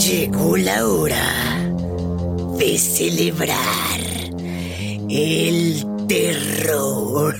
Llegó la hora de celebrar el terror.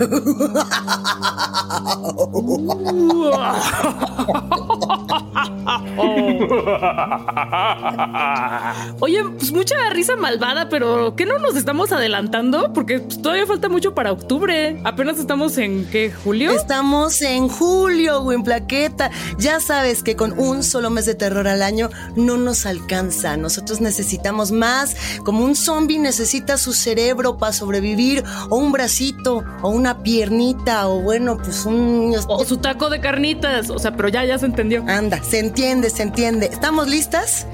Oye, pues mucha risa malvada, pero ¿qué no nos estamos adelantando? Porque pues, todavía falta mucho para octubre. Apenas estamos en qué, julio. Estamos en julio, güey, en plaqueta. Ya sabes que con un solo mes de terror al año no nos alcanza. Nosotros necesitamos más. Como un zombie necesita su cerebro para sobrevivir, o un bracito, o una piernita, o bueno, pues un. O su taco de carnitas. O sea, pero ya, ya se entendió. Anda, se entiende, se entiende. ¿Estamos listas?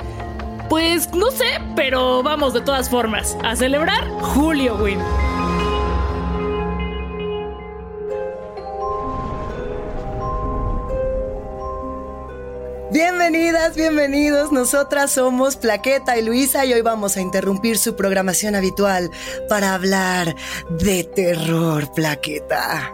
Pues no sé, pero vamos de todas formas a celebrar Julio, güey. Bienvenidas, bienvenidos. Nosotras somos Plaqueta y Luisa y hoy vamos a interrumpir su programación habitual para hablar de terror, Plaqueta.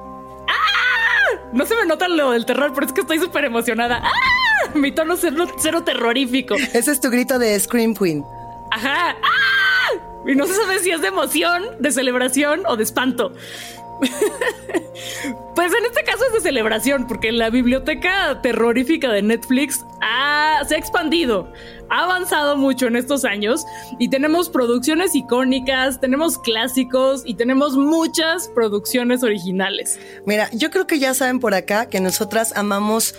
¡Ah! No se me nota lo del terror, pero es que estoy súper emocionada. ¡Ah! Mi tono cero, cero terrorífico. Ese es tu grito de Scream Queen. Ajá. ¡Ah! Y no se sabe si es de emoción, de celebración o de espanto. pues en este caso es de celebración, porque la biblioteca terrorífica de Netflix se ha expandido, ha avanzado mucho en estos años y tenemos producciones icónicas, tenemos clásicos y tenemos muchas producciones originales. Mira, yo creo que ya saben por acá que nosotras amamos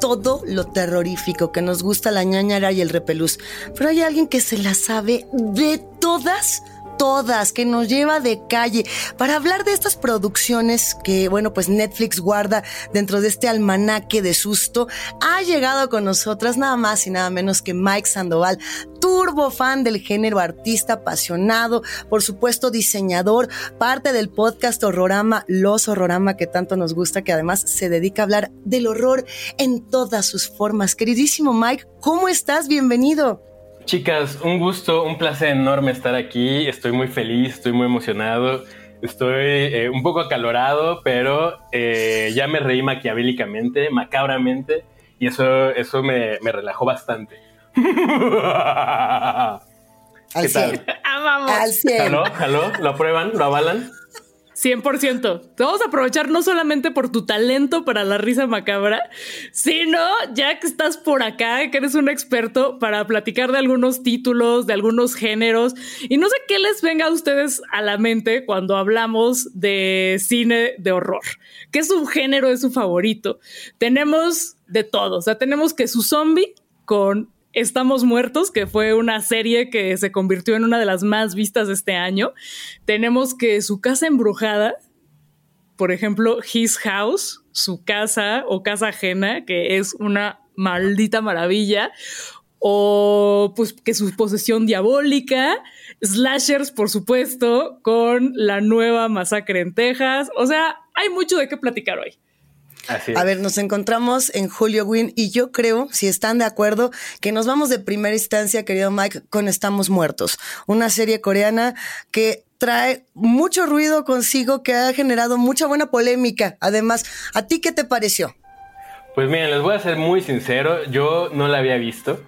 todo lo terrorífico, que nos gusta la ñañara y el repelús, pero hay alguien que se la sabe de todas todas, que nos lleva de calle, para hablar de estas producciones que, bueno, pues Netflix guarda dentro de este almanaque de susto, ha llegado con nosotras nada más y nada menos que Mike Sandoval, turbo fan del género, artista apasionado, por supuesto diseñador, parte del podcast Horrorama, Los Horrorama, que tanto nos gusta, que además se dedica a hablar del horror en todas sus formas. Queridísimo Mike, ¿cómo estás? Bienvenido. Chicas, un gusto, un placer enorme estar aquí. Estoy muy feliz, estoy muy emocionado. Estoy eh, un poco acalorado, pero eh, ya me reí maquiavélicamente, macabramente, y eso, eso me, me relajó bastante. ¿Qué tal? Amamos. Al 100. ¿Aló? ¿Aló? ¿Lo aprueban? ¿Lo avalan? 100%. Te vamos a aprovechar no solamente por tu talento para la risa macabra, sino ya que estás por acá, que eres un experto para platicar de algunos títulos, de algunos géneros. Y no sé qué les venga a ustedes a la mente cuando hablamos de cine de horror. ¿Qué subgénero es su favorito? Tenemos de todo. O sea, tenemos que su zombie con Estamos Muertos, que fue una serie que se convirtió en una de las más vistas de este año. Tenemos que Su Casa Embrujada, por ejemplo, His House, su casa o casa ajena, que es una maldita maravilla. O pues que su posesión diabólica, slashers, por supuesto, con la nueva masacre en Texas. O sea, hay mucho de qué platicar hoy. A ver, nos encontramos en Julio Win y yo creo, si están de acuerdo, que nos vamos de primera instancia, querido Mike, con Estamos Muertos, una serie coreana que trae mucho ruido consigo, que ha generado mucha buena polémica. Además, ¿a ti qué te pareció? Pues miren, les voy a ser muy sincero, yo no la había visto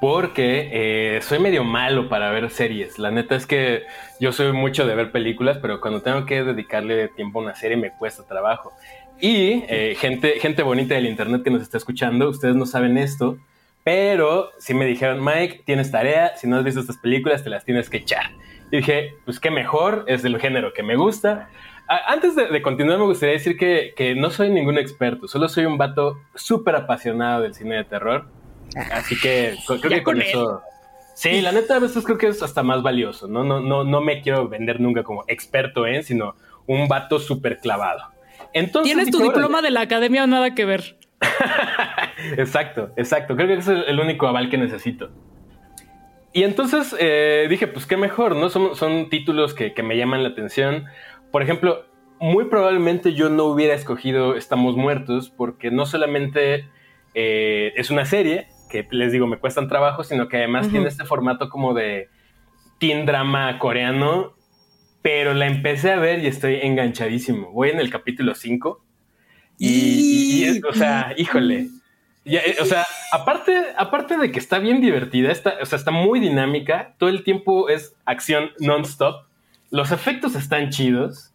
porque eh, soy medio malo para ver series. La neta es que yo soy mucho de ver películas, pero cuando tengo que dedicarle tiempo a una serie me cuesta trabajo. Y eh, gente, gente bonita del internet que nos está escuchando, ustedes no saben esto, pero sí me dijeron, Mike, tienes tarea, si no has visto estas películas, te las tienes que echar. Y dije, pues qué mejor, es del género que me gusta. antes de, continuar, me gustaría decir que, que, no soy ningún experto, solo soy un vato súper apasionado del cine de terror. Así que creo que con, eso... Sí, la neta a veces creo que es hasta más valioso, ¿no? No, no, no me quiero vender nunca como experto en, sino un vato súper clavado. Tienes tu diploma de la academia o nada que ver. exacto, exacto. Creo que ese es el único aval que necesito. Y entonces eh, dije, pues qué mejor, ¿no? Son, son títulos que, me llaman la atención. Por ejemplo, muy probablemente yo no hubiera escogido Estamos Muertos porque no solamente eh, es una serie, que les digo, me cuestan trabajo, sino que además tiene este formato como de teen drama coreano pero la empecé a ver y estoy enganchadísimo. Voy en el capítulo 5 y, o sea, híjole, Eh, o sea, aparte, aparte de que está bien divertida, está, o sea, está muy dinámica, todo el tiempo es acción non-stop, los efectos están chidos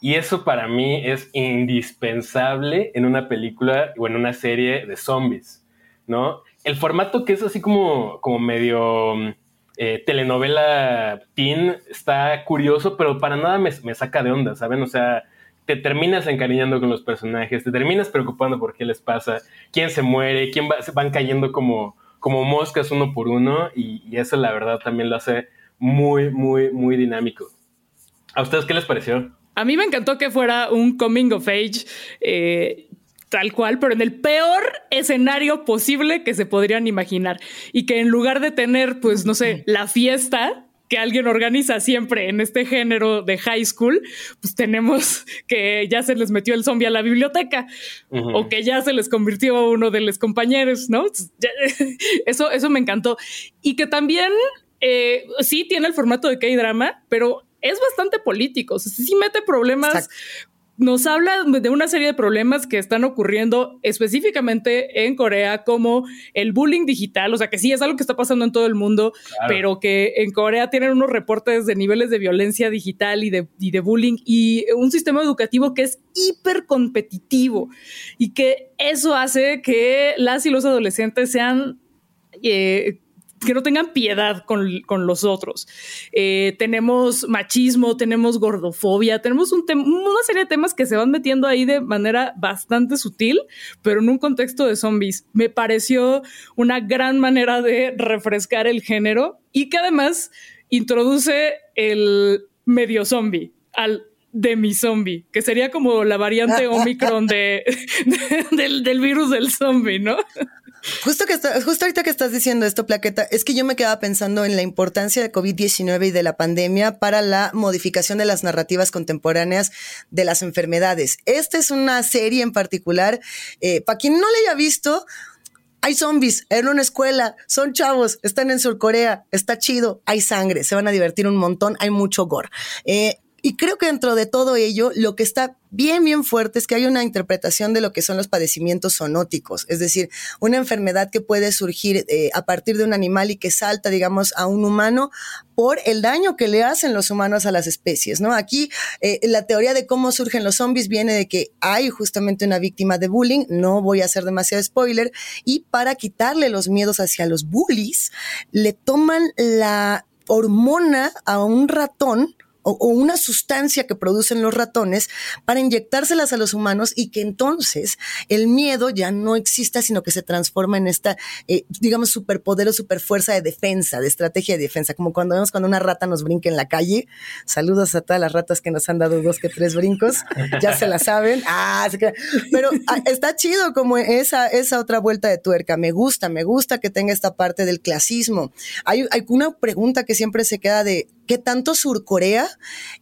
y eso para mí es indispensable en una película o en una serie de zombies, ¿no? El formato que es así como, como medio eh, telenovela teen está curioso, pero para nada me, me saca de onda, ¿saben? O sea, te terminas encariñando con los personajes, te terminas preocupando por qué les pasa, quién se muere, quién va, van cayendo como, como moscas uno por uno y, eso la verdad también lo hace muy, muy, muy dinámico. ¿A ustedes qué les pareció? A mí me encantó que fuera un coming of age. Eh, tal cual, pero en el peor escenario posible que se podrían imaginar. Y que en lugar de tener, pues, no sé, la fiesta que alguien organiza siempre en este género de high school, pues tenemos que ya se les metió el zombie a la biblioteca o que ya se les convirtió uno de los compañeros, ¿no? Eso, eso me encantó. Y que también eh, sí tiene el formato de K-drama, pero es bastante político. O sea, sí mete problemas nos habla de una serie de problemas que están ocurriendo específicamente en Corea, como el bullying digital, o sea que sí es algo que está pasando en todo el mundo, pero que en Corea tienen unos reportes de niveles de violencia digital y de, de bullying y un sistema educativo que es hiper competitivo y que eso hace que las y los adolescentes sean... Eh, que no tengan piedad con, los otros. Eh, tenemos machismo, tenemos gordofobia, tenemos un una serie de temas que se van metiendo ahí de manera bastante sutil, pero en un contexto de zombies. Me pareció una gran manera de refrescar el género y que además introduce el medio zombie al demi zombie, que sería como la variante Omicron de, del, del virus del zombie, ¿no? Justo, que justo ahorita que estás diciendo esto, Plaqueta, es que yo me quedaba pensando en la importancia de COVID-19 y de la pandemia para la modificación de las narrativas contemporáneas de las enfermedades. Esta es una serie en particular, eh, para quien no la haya visto, hay zombies en una escuela, son chavos, están en Surcorea, está chido, hay sangre, se van a divertir un montón, hay mucho gore. Eh, y creo que dentro de todo ello, lo que está bien, bien fuerte es que hay una interpretación de lo que son los padecimientos zoonóticos, es decir, una enfermedad que puede surgir eh, a partir de un animal y que salta, digamos, a un humano por el daño que le hacen los humanos a las especies, ¿no? Aquí eh, la teoría de cómo surgen los zombies viene de que hay justamente una víctima de bullying, no voy a hacer demasiado spoiler, y para quitarle los miedos hacia los bullies, le toman la hormona a un ratón, o, una sustancia que producen los ratones para inyectárselas a los humanos y que entonces el miedo ya no exista, sino que se transforma en esta, eh, digamos, superpoder o superfuerza de defensa, de estrategia de defensa, como cuando vemos cuando una rata nos brinca en la calle. Saludos a todas las ratas que nos han dado dos que tres brincos, ya se la saben. Ah, pero ah, está chido como esa, esa otra vuelta de tuerca. Me gusta, me gusta que tenga esta parte del clasismo. Hay, hay una pregunta que siempre se queda de qué tanto Surcorea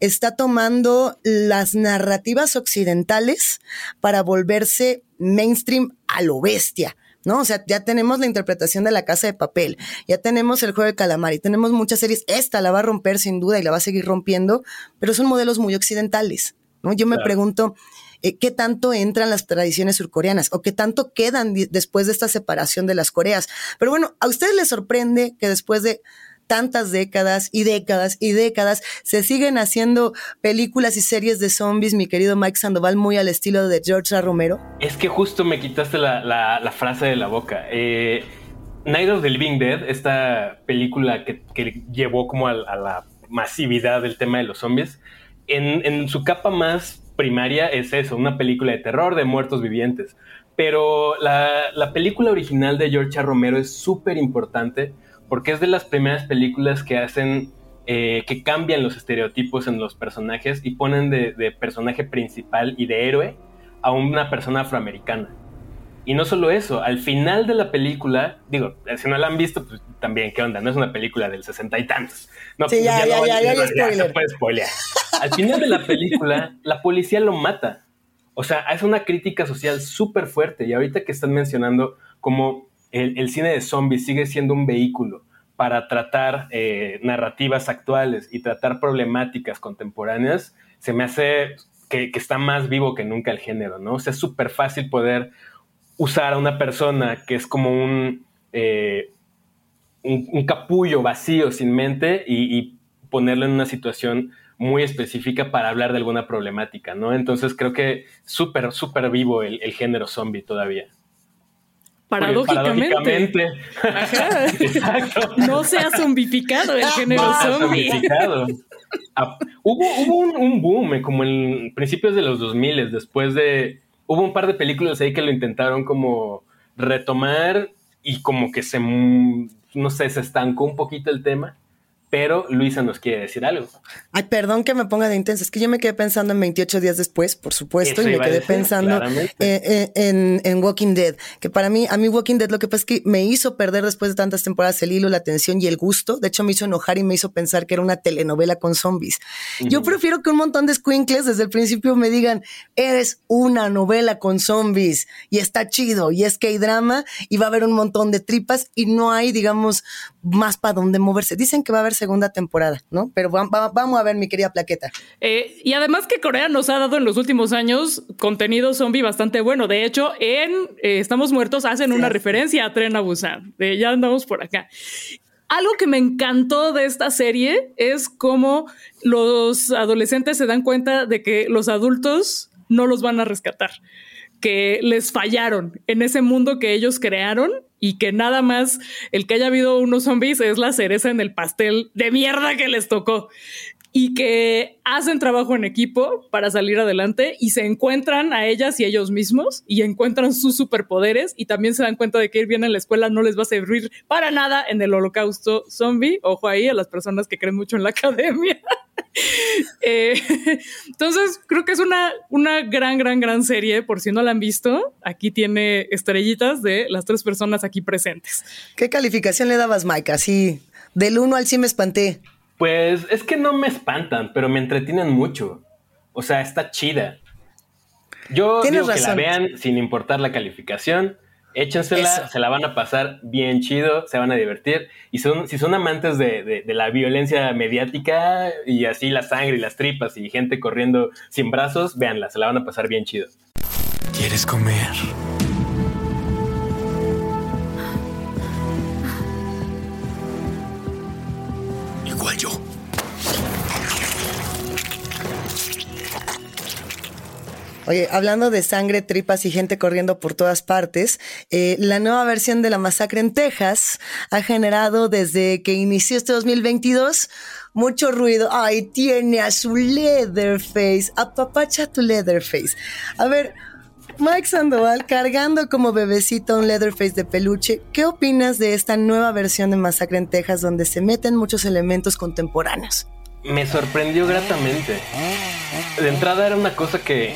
está tomando las narrativas occidentales para volverse mainstream a lo bestia. ¿no? O sea, ya tenemos la interpretación de la casa de papel, ya tenemos el juego de calamar y tenemos muchas series. Esta la va a romper sin duda y la va a seguir rompiendo, pero son modelos muy occidentales, ¿no? Yo me pregunto, eh, ¿qué tanto entran las tradiciones surcoreanas o qué tanto quedan después de esta separación de las Coreas? Pero bueno, ¿a ustedes les sorprende que después de tantas décadas y décadas y décadas se siguen haciendo películas y series de zombies, mi querido Mike Sandoval, muy al estilo de George. Romero? Es que justo me quitaste la, frase de la boca. Eh, Night of the Living Dead, esta película que, llevó como a, la masividad del tema de los zombies, en, su capa más primaria es eso, una película de terror de muertos vivientes. Pero la, la película original de George. Romero es súper importante porque es de las primeras películas que hacen, eh, que cambian los estereotipos en los personajes y ponen de, personaje principal y de héroe a una persona afroamericana. Y no solo eso, al final de la película, digo, si no la han visto, pues también, ¿qué onda? No es una película del sesenta y tantos. No, sí, ya, ya, ya, ya, ya, puede spoilear. Al final de la película, la policía lo mata. O sea, es una crítica social súper fuerte. Y ahorita que están mencionando como el, cine de zombies sigue siendo un vehículo para tratar eh, narrativas actuales y tratar problemáticas contemporáneas, se me hace que, está más vivo que nunca el género, ¿no? O sea, es súper fácil poder usar a una persona que es como un, eh, un, capullo vacío, sin mente, y, ponerlo en una situación muy específica para hablar de alguna problemática, ¿no? Entonces creo que súper, súper vivo el, género zombie todavía. Paradójicamente. Exacto. No se ha zombificado el género zombie. Ah, hubo, hubo un, boom eh, como en principios de los 2000, después de... Hubo un par de películas ahí que lo intentaron como retomar y como que se, no sé, se estancó un poquito el tema pero Luisa nos quiere decir algo. Ay, perdón que me ponga de intensa, es que yo me quedé pensando en 28 días después, por supuesto, y me quedé pensando eh, eh, en, en, Walking Dead, que para mí, a mí Walking Dead lo que pasa es que me hizo perder después de tantas temporadas el hilo, la atención y el gusto, de hecho me hizo enojar y me hizo pensar que era una telenovela con zombies. Yo prefiero que un montón de squinkles desde el principio me digan, eres una novela con zombies y está chido y es que hay drama y va a haber un montón de tripas y no hay, digamos, más para dónde moverse. Dicen que va a haber segunda temporada, ¿no? Pero vamos a ver, mi querida plaqueta. Eh, y además que Corea nos ha dado en los últimos años contenido zombie bastante bueno. De hecho, en eh, Estamos Muertos hacen una referencia a Tren a Busan. ya andamos por acá. Algo que me encantó de esta serie es cómo los adolescentes se dan cuenta de que los adultos no los van a rescatar que les fallaron en ese mundo que ellos crearon y que nada más el que haya habido unos zombies es la cereza en el pastel de mierda que les tocó y que hacen trabajo en equipo para salir adelante y se encuentran a ellas y ellos mismos y encuentran sus superpoderes y también se dan cuenta de que ir bien en la escuela no les va a servir para nada en el holocausto zombie. Ojo ahí a las personas que creen mucho en la academia. Eh, entonces, creo que es una, una gran, gran, gran serie. Por si no la han visto, aquí tiene estrellitas de las tres personas aquí presentes. ¿Qué calificación le dabas, Mike? Así, del 1 al sí me espanté. Pues es que no me espantan, pero me entretienen mucho. O sea, está chida. Yo digo que la vean sin importar la calificación. Échensela, se la van a pasar bien chido, se van a divertir. Y son, si son amantes de, de, la violencia mediática y así la sangre y las tripas y gente corriendo sin brazos, véanla, se la van a pasar bien chido. ¿Quieres comer? Oye, hablando de sangre, tripas y gente corriendo por todas partes, eh, la nueva versión de la masacre en Texas ha generado desde que inició este 2022 mucho ruido. Ay, tiene a su Leatherface, apapacha tu Leatherface. A ver, Mike Sandoval cargando como bebecito un Leatherface de peluche. ¿Qué opinas de esta nueva versión de Masacre en Texas donde se meten muchos elementos contemporáneos? Me sorprendió gratamente. De entrada era una cosa que,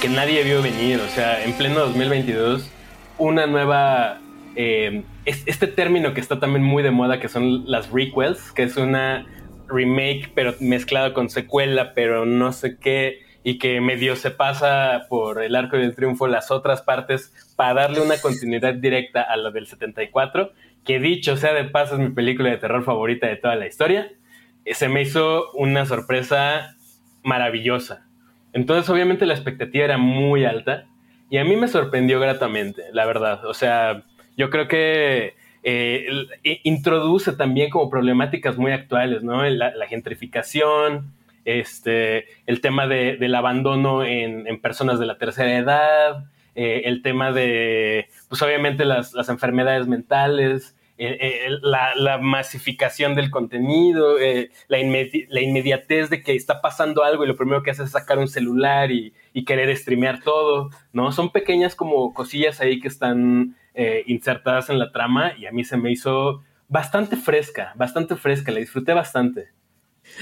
que, nadie vio venir, o sea, en pleno 2022, una nueva... Eh, este término que está también muy de moda, que son las requels, que es una remake, pero mezclado con secuela, pero no sé qué, y que medio se pasa por el arco del triunfo las otras partes para darle una continuidad directa a la del 74, que dicho sea de paso es mi película de terror favorita de toda la historia. Se me hizo una sorpresa maravillosa. Entonces, obviamente, la expectativa era muy alta y a mí me sorprendió gratamente, la verdad. O sea, yo creo que eh, introduce también como problemáticas muy actuales, ¿no? La, gentrificación, este, el tema del abandono en, personas de la tercera edad, eh, el tema de, pues obviamente las, las enfermedades mentales, eh, eh, la, masificación del contenido, eh, la, inmediatez de que está pasando algo y lo primero que hace es sacar un celular y, querer streamear todo, ¿no? Son pequeñas como cosillas ahí que están insertadas en la trama y a mí se me hizo bastante fresca, bastante fresca, la disfruté bastante.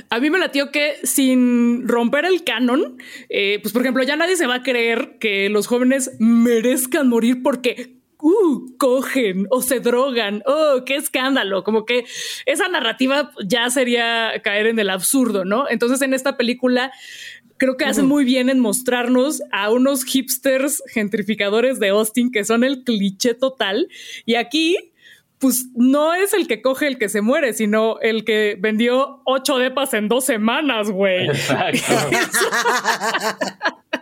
A mí me latió que sin romper el canon, pues por ejemplo, ya nadie se va a creer que los jóvenes merezcan morir porque uh, cogen o se drogan, oh, qué escándalo, como que esa narrativa ya sería caer en el absurdo, ¿no? Entonces en esta película creo que hacen muy bien en mostrarnos a unos hipsters gentrificadores de Austin que son el cliché total y aquí pues no es el que coge el que se muere, sino el que vendió ocho depas en dos semanas, güey. Exacto.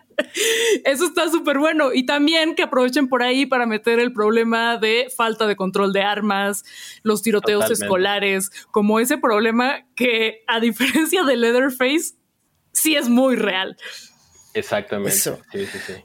Eso está súper bueno. Y también que aprovechen por ahí para meter el problema de falta de control de armas, los tiroteos escolares, como ese problema que, a diferencia de Leatherface, sí es muy real. Exactamente.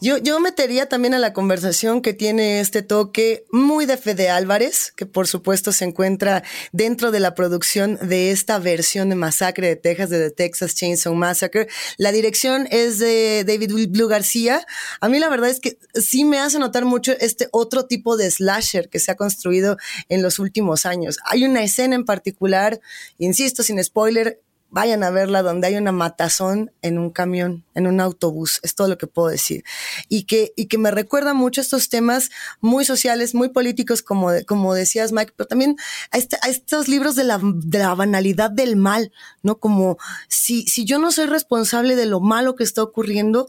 Yo, yo metería también a la conversación que tiene este toque muy de Fede Álvarez, que por supuesto se encuentra dentro de la producción de esta versión de Masacre de Texas, de The Texas Chainsaw Massacre. La dirección es de David Blue García. A mí la verdad es que sí me hace notar mucho este otro tipo de slasher que se ha construido en los últimos años. Hay una escena en particular, insisto, sin spoiler, vayan a verla donde hay una matazón en un camión, en un autobús, es todo lo que puedo decir. Y que, y que me recuerda mucho estos temas muy sociales, muy políticos, como, como decías, Mike, pero también a, este, a estos libros de la, de la, banalidad del mal, ¿no? Como si, si yo no soy responsable de lo malo que está ocurriendo,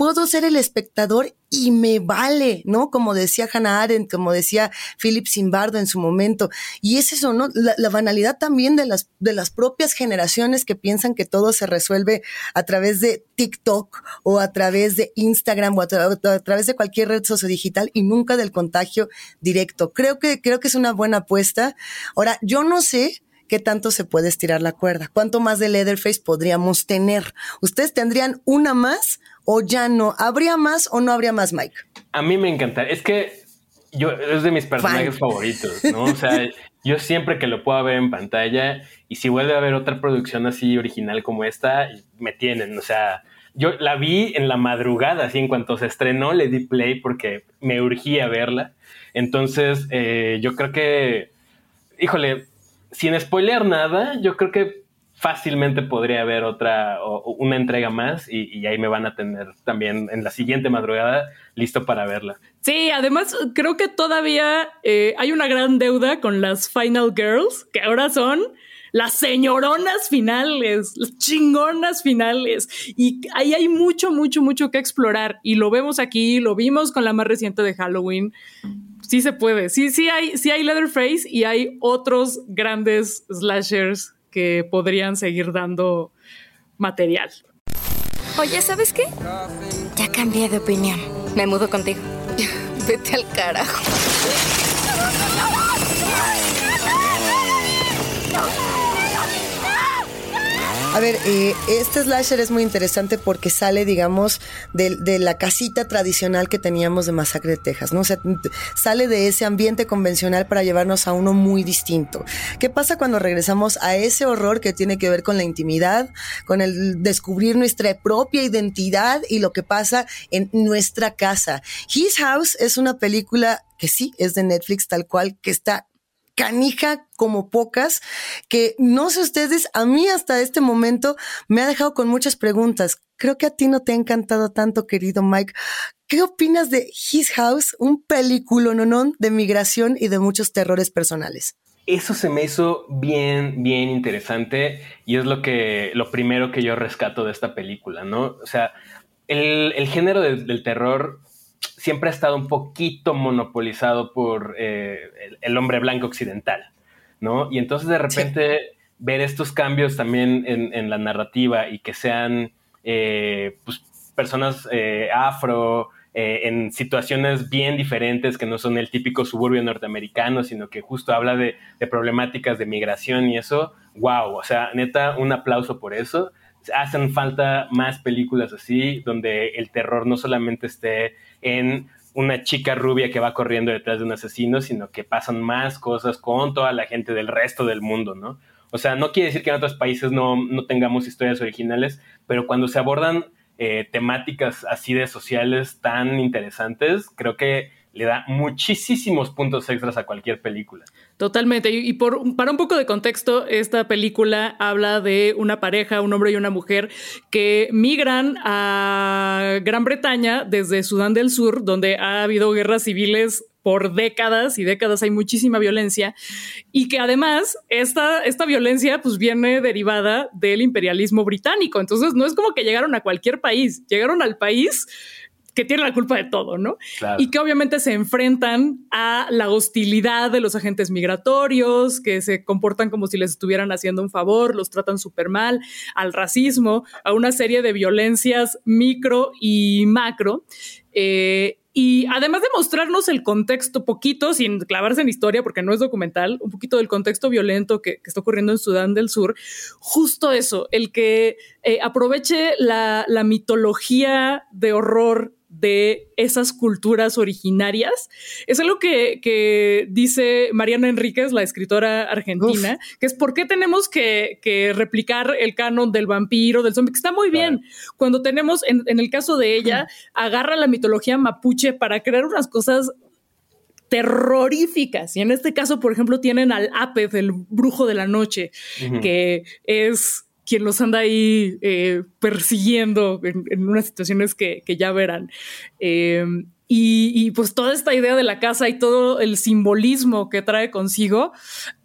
puedo ser el espectador y me vale, ¿no? Como decía Hannah Arendt, como decía Philip Zimbardo en su momento. Y es eso, ¿no? La, banalidad también de las, de las propias generaciones que piensan que todo se resuelve a través de TikTok o a través de Instagram o a, través de cualquier red sociodigital y nunca del contagio directo. Creo que, creo que es una buena apuesta. Ahora, yo no sé qué tanto se puede estirar la cuerda. ¿Cuánto más de Leatherface podríamos tener? ¿Ustedes tendrían una más o ya no? ¿Habría más o no habría más, Mike? A mí me encanta. Es que yo es de mis personajes favoritos, ¿no? O sea, yo siempre que lo puedo ver en pantalla y si vuelve a haber otra producción así original como esta, me tienen. O sea, yo la vi en la madrugada, así en cuanto se estrenó, le di play porque me urgía verla. Entonces, eh, yo creo que, híjole, sin spoilear nada, yo creo que fácilmente podría haber otra o una entrega más y, ahí me van a tener también en la siguiente madrugada listo para verla. Sí, además creo que todavía eh, hay una gran deuda con las Final Girls, que ahora son las señoronas finales, las chingonas finales. Y ahí hay mucho, mucho, mucho que explorar. Y lo vemos aquí, lo vimos con la más reciente de Halloween sí se puede. Sí, sí hay, sí hay Leatherface y hay otros grandes slashers que podrían seguir dando material. Oye, ¿sabes qué? Ya cambié de opinión. Me mudo contigo. Vete al carajo. A ver, eh, este slasher es muy interesante porque sale, digamos, de, la casita tradicional que teníamos de Masacre de Texas, ¿no? O sea, sale de ese ambiente convencional para llevarnos a uno muy distinto. ¿Qué pasa cuando regresamos a ese horror que tiene que ver con la intimidad, con el descubrir nuestra propia identidad y lo que pasa en nuestra casa? His House es una película que sí es de Netflix tal cual, que está canija como pocas, que no sé ustedes, a mí hasta este momento me ha dejado con muchas preguntas. Creo que a ti no te ha encantado tanto, querido Mike. ¿Qué opinas de His House, un película no de migración y de muchos terrores personales? Eso se me hizo bien, bien interesante y es lo que, lo primero que yo rescato de esta película, ¿no? O sea, el, género del terror siempre ha estado un poquito monopolizado por eh, el, hombre blanco occidental, ¿no? Y entonces de repente ver estos cambios también en, la narrativa y que sean eh, pues, personas eh, afro, en situaciones bien diferentes que no son el típico suburbio norteamericano, sino que justo habla de, de, problemáticas de migración y eso, wow, o sea, neta, un aplauso por eso. Hacen falta más películas así, donde el terror no solamente esté en una chica rubia que va corriendo detrás de un asesino, sino que pasan más cosas con toda la gente del resto del mundo, ¿no? O sea, no quiere decir que en otros países no, tengamos historias originales, pero cuando se abordan eh, temáticas así de sociales tan interesantes, creo que le da muchísimos puntos extras a cualquier película. Totalmente. Y para un poco de contexto, esta película habla de una pareja, un hombre y una mujer, que migran a Gran Bretaña desde Sudán del Sur, donde ha habido guerras civiles por décadas y décadas hay muchísima violencia y que además esta, esta violencia pues viene derivada del imperialismo británico. Entonces no es como que llegaron a cualquier país, llegaron al país que tiene la culpa de todo, ¿no? Y que obviamente se enfrentan a la hostilidad de los agentes migratorios, que se comportan como si les estuvieran haciendo un favor, los tratan súper mal, al racismo, a una serie de violencias micro y macro. Eh, y además de mostrarnos el contexto poquito, sin clavarse en historia, porque no es documental, un poquito del contexto violento que, está ocurriendo en Sudán del Sur, justo eso, el que eh, aproveche la, la mitología de horror de esas culturas originarias. Es algo que, dice Mariana Enríquez, la escritora argentina, que es por qué tenemos que, replicar el canon del vampiro, del zombie, que está muy bien. Cuando tenemos, en, el caso de ella, agarra la mitología mapuche para crear unas cosas terroríficas. Y en este caso, por ejemplo, tienen al Apeth, el brujo de la noche, que es quien los anda ahí eh, persiguiendo en, unas situaciones que, ya verán. Eh, y, pues toda esta idea de la casa y todo el simbolismo que trae consigo.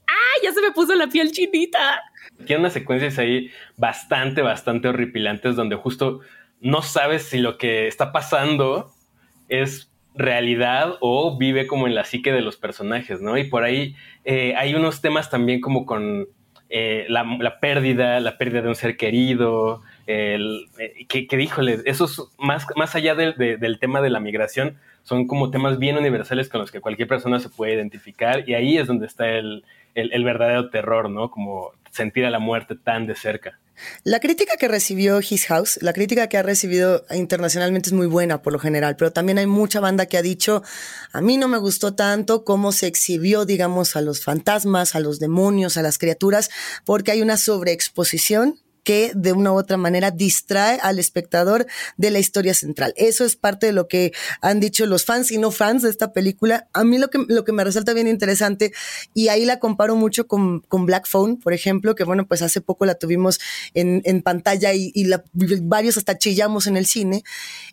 ¡Ah! Ya se me puso la piel chinita. Tiene unas secuencias ahí bastante, bastante horripilantes donde justo no sabes si lo que está pasando es realidad o vive como en la psique de los personajes, ¿no? Y por ahí eh, hay unos temas también como con eh, la, pérdida, la pérdida de un ser querido, el, eh, que, que, híjole, eso más, más allá del tema de la migración, son como temas bien universales con los que cualquier persona se puede identificar y ahí es donde está el, el verdadero terror, ¿no? Como sentir a la muerte tan de cerca. La crítica que recibió His House, la crítica que ha recibido internacionalmente es muy buena por lo general, pero también hay mucha banda que ha dicho, a mí no me gustó tanto cómo se exhibió, digamos, a los fantasmas, a los demonios, a las criaturas, porque hay una sobreexposición que de una u otra manera distrae al espectador de la historia central. Eso es parte de lo que han dicho los fans y no fans de esta película. A mí lo que, lo que me resalta bien interesante, y ahí la comparo mucho con, con Black Phone, por ejemplo, que bueno, pues hace poco la tuvimos en, en pantalla y, varios hasta chillamos en el cine,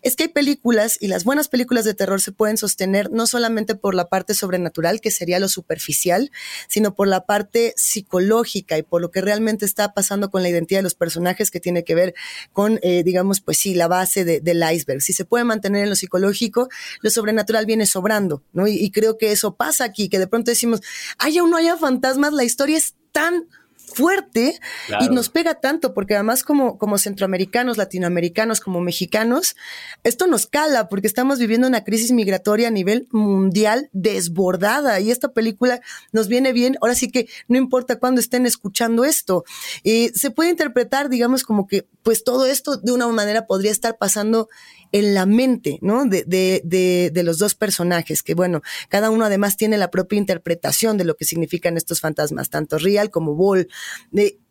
es que hay películas y las buenas películas de terror se pueden sostener no solamente por la parte sobrenatural, que sería lo superficial, sino por la parte psicológica y por lo que realmente está pasando con la identidad de los personajes que tiene que ver con, eh, digamos, pues sí, la base del iceberg. Si se puede mantener en lo psicológico, lo sobrenatural viene sobrando, ¿no? Y, y creo que eso pasa aquí, que de pronto decimos, haya o no haya fantasmas, la historia es tan fuerte y nos pega tanto, porque además como, como centroamericanos, latinoamericanos, como mexicanos, esto nos cala porque estamos viviendo una crisis migratoria a nivel mundial desbordada y esta película nos viene bien, ahora sí que no importa cuándo estén escuchando esto, eh, se puede interpretar, digamos, como que pues todo esto de una manera podría estar pasando en la mente, ¿no? De, de, de, de, los dos personajes, que bueno, cada uno además tiene la propia interpretación de lo que significan estos fantasmas, tanto Real como Ball.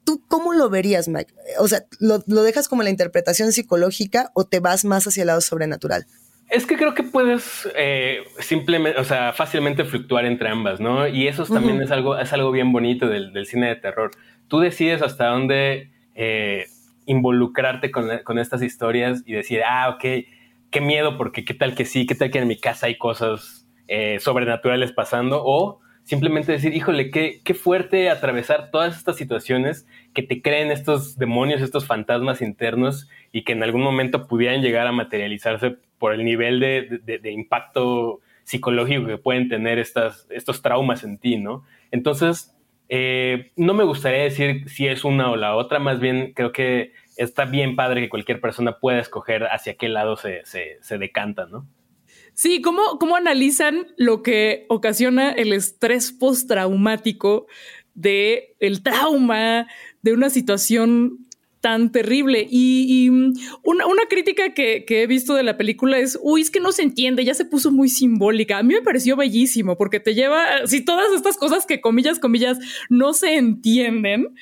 ¿Tú cómo lo verías, Mike? O sea, ¿lo, ¿lo, dejas como la interpretación psicológica o te vas más hacia el lado sobrenatural? Es que creo que puedes eh, simplemente, o sea, fácilmente fluctuar entre ambas, ¿no? Y eso también es, algo, es algo bien bonito del, del, cine de terror. Tú decides hasta dónde eh, involucrarte con, estas historias y decir, ah, ok, qué miedo, porque qué tal que sí, qué tal que en mi casa hay cosas eh, sobrenaturales pasando, o simplemente decir, híjole, qué, qué fuerte atravesar todas estas situaciones que te creen estos demonios, estos fantasmas internos y que en algún momento pudieran llegar a materializarse por el nivel de, impacto psicológico que pueden tener estas, estos traumas en ti, ¿no? Entonces, eh, no me gustaría decir si es una o la otra, más bien creo que está bien padre que cualquier persona pueda escoger hacia qué lado se, se, decanta, ¿no? Sí, ¿cómo, ¿cómo analizan lo que ocasiona el estrés postraumático de el trauma de una situación tan terrible. Y, mm, una, crítica que, he visto de la película es, uy, es que no se entiende, ya se puso muy simbólica. A mí me pareció bellísimo porque te lleva, si todas estas cosas que comillas, comillas, no se entienden,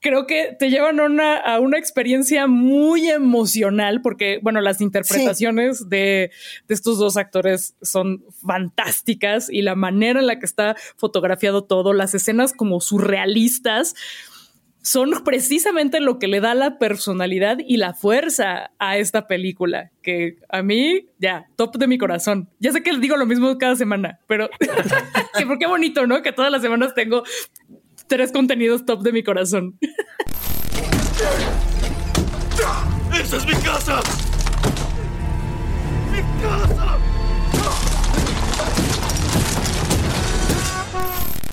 creo que te llevan a una experiencia muy emocional porque, bueno, las interpretaciones de, de, estos dos actores son fantásticas y la manera en la que está fotografiado todo, las escenas como surrealistas son precisamente lo que le da la personalidad y la fuerza a esta película, que a mí, ya, top de mi corazón. Ya sé que les digo lo mismo cada semana, pero que por qué bonito, ¿no? Que todas las semanas tengo tres contenidos top de mi corazón. ¡Esa es mi casa! ¡Mi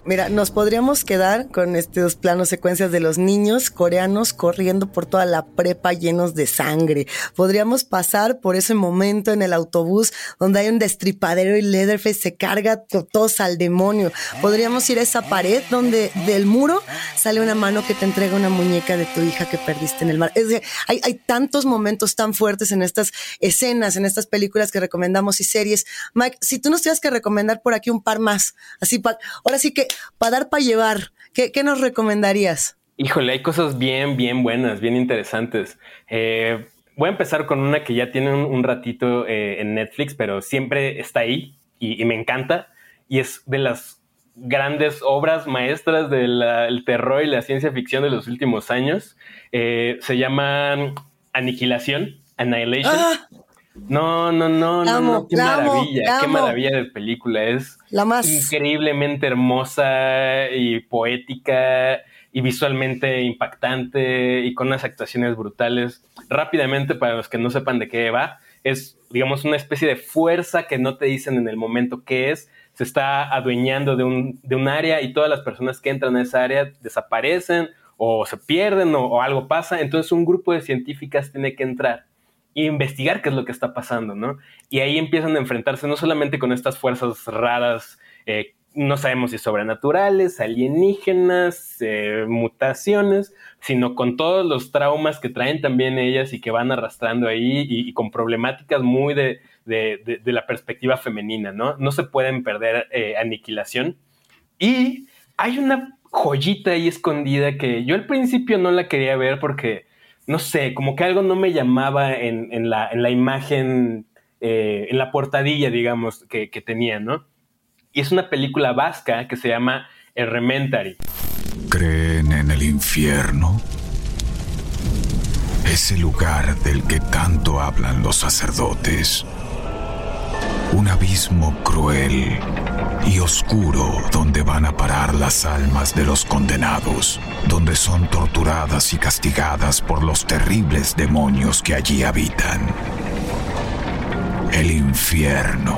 Mira, nos podríamos quedar con estos planos secuencias de los niños coreanos corriendo por toda la prepa llenos de sangre. Podríamos pasar por ese momento en el autobús donde hay un destripadero y Leatherface se carga todos al demonio. Podríamos ir a esa pared donde del muro sale una mano que te entrega una muñeca de tu hija que perdiste en el mar. Es decir, hay, hay tantos momentos tan fuertes en estas escenas, en estas películas que recomendamos y series. Mike, si tú nos tuvieras que recomendar por aquí un par más, así, pa, ahora sí que para dar para llevar, ¿qué, ¿qué, nos recomendarías? Híjole, hay cosas bien, bien buenas, bien interesantes. Eh, voy a empezar con una que ya tiene un, un ratito eh, en Netflix, pero siempre está ahí y, y, me encanta. Y es de las grandes obras maestras del terror y la ciencia ficción de los últimos años. Eh, se llama Aniquilación, Annihilation. ¡Ah! No, no, no, no, no, qué maravilla, qué maravilla de película. Es la más increíblemente hermosa y poética y visualmente impactante y con unas actuaciones brutales. Rápidamente, para los que no sepan de qué va, es, digamos, una especie de fuerza que no te dicen en el momento qué es. Se está adueñando de un, de un área y todas las personas que entran a esa área desaparecen o se pierden o, o algo pasa. Entonces un grupo de científicas tiene que entrar y investigar qué es lo que está pasando, ¿no? Y ahí empiezan a enfrentarse no solamente con estas fuerzas raras, eh, no sabemos si sobrenaturales, alienígenas, eh, mutaciones, sino con todos los traumas que traen también ellas y que van arrastrando ahí y, con problemáticas muy de, de, la perspectiva femenina, ¿no? No se pueden perder eh, aniquilación. Y hay una joyita ahí escondida que yo al principio no la quería ver porque no sé, como que algo no me llamaba en, en, la, en la, imagen, eh, en la portadilla, digamos, que, que, tenía, ¿no? Y es una película vasca que se llama Elementary. ¿Creen en el infierno? Ese lugar del que tanto hablan los sacerdotes. Un abismo cruel y oscuro donde van a parar las almas de los condenados, donde son torturadas y castigadas por los terribles demonios que allí habitan. El infierno,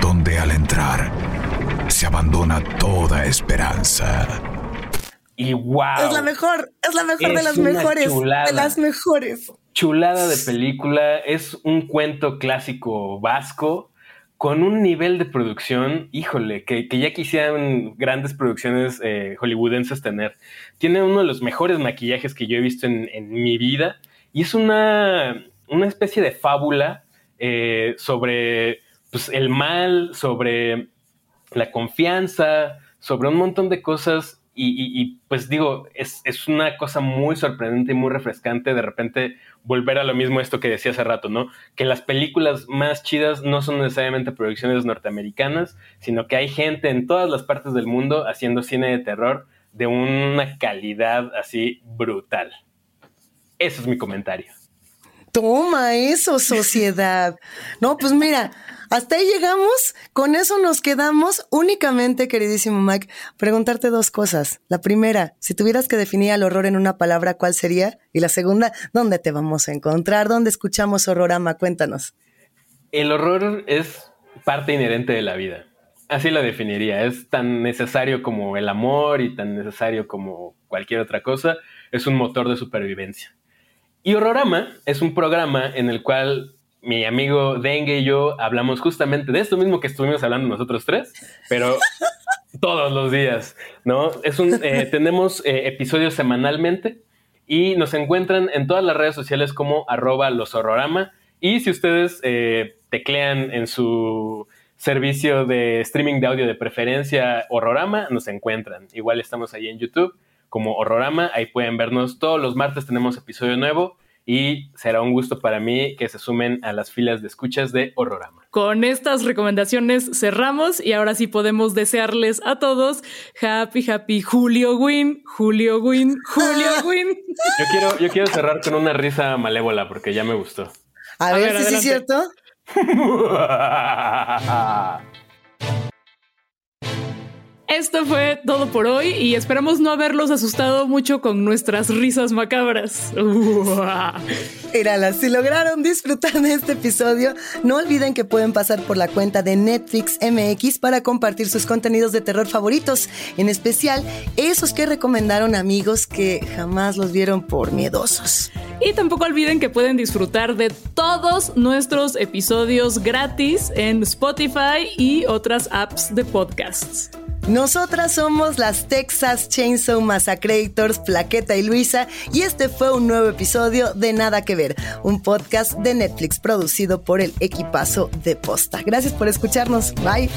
donde al entrar se abandona toda esperanza. Y wow. Es la mejor, es la mejor es de las mejores. Chulada. De las mejores. Chulada de película. Es un cuento clásico vasco con un nivel de producción, híjole, que, que ya quisieran grandes producciones eh, hollywoodenses tener. Tiene uno de los mejores maquillajes que yo he visto en, en mi vida y es una, una especie de fábula eh, sobre pues, el mal, sobre la confianza, sobre un montón de cosas y, pues digo, es, es, una cosa muy sorprendente y muy refrescante de repente volver a lo mismo esto que decía hace rato, ¿no? Que las películas más chidas no son necesariamente producciones norteamericanas, sino que hay gente en todas las partes del mundo haciendo cine de terror de una calidad así brutal. Ese es mi comentario. Toma eso, sociedad. No, pues mira, hasta ahí llegamos, con eso nos quedamos únicamente, queridísimo Mike, preguntarte dos cosas. La primera, si tuvieras que definir el horror en una palabra, ¿cuál sería? Y la segunda, ¿dónde te vamos a encontrar? ¿Dónde escuchamos Horrorama? Cuéntanos. El horror es parte inherente de la vida. Así lo definiría. Es tan necesario como el amor y tan necesario como cualquier otra cosa. Es un motor de supervivencia. Y Horrorama es un programa en el cual mi amigo Dengue y yo hablamos justamente de esto mismo que estuvimos hablando nosotros tres, pero todos los días, ¿no? Es un, eh, tenemos eh, episodios semanalmente y nos encuentran en todas las redes sociales como arroba los horrorama y si ustedes eh, teclean en su servicio de streaming de audio de preferencia Horrorama, nos encuentran. Igual estamos ahí en YouTube como Horrorama, ahí pueden vernos todos los martes tenemos episodio nuevo y será un gusto para mí que se sumen a las filas de escuchas de Horrorama. Con estas recomendaciones cerramos y ahora sí podemos desearles a todos happy, happy Julio Win, Julio Win, Julio Win. Yo quiero, yo quiero cerrar con una risa malévola porque ya me gustó. A, a ver, ver si es cierto. Esto fue todo por hoy y esperamos no haberlos asustado mucho con nuestras risas macabras. Mírala, si lograron disfrutar de este episodio, no olviden que pueden pasar por la cuenta de Netflix MX para compartir sus contenidos de terror favoritos, en especial esos que recomendaron amigos que jamás los vieron por miedosos. Y tampoco olviden que pueden disfrutar de todos nuestros episodios gratis en Spotify y otras apps de podcasts. Nosotras somos las Texas Chainsaw Massacrators, Plaqueta y Luisa, y este fue un nuevo episodio de Nada que Ver, un podcast de Netflix producido por el equipazo de Posta. Gracias por escucharnos. Bye.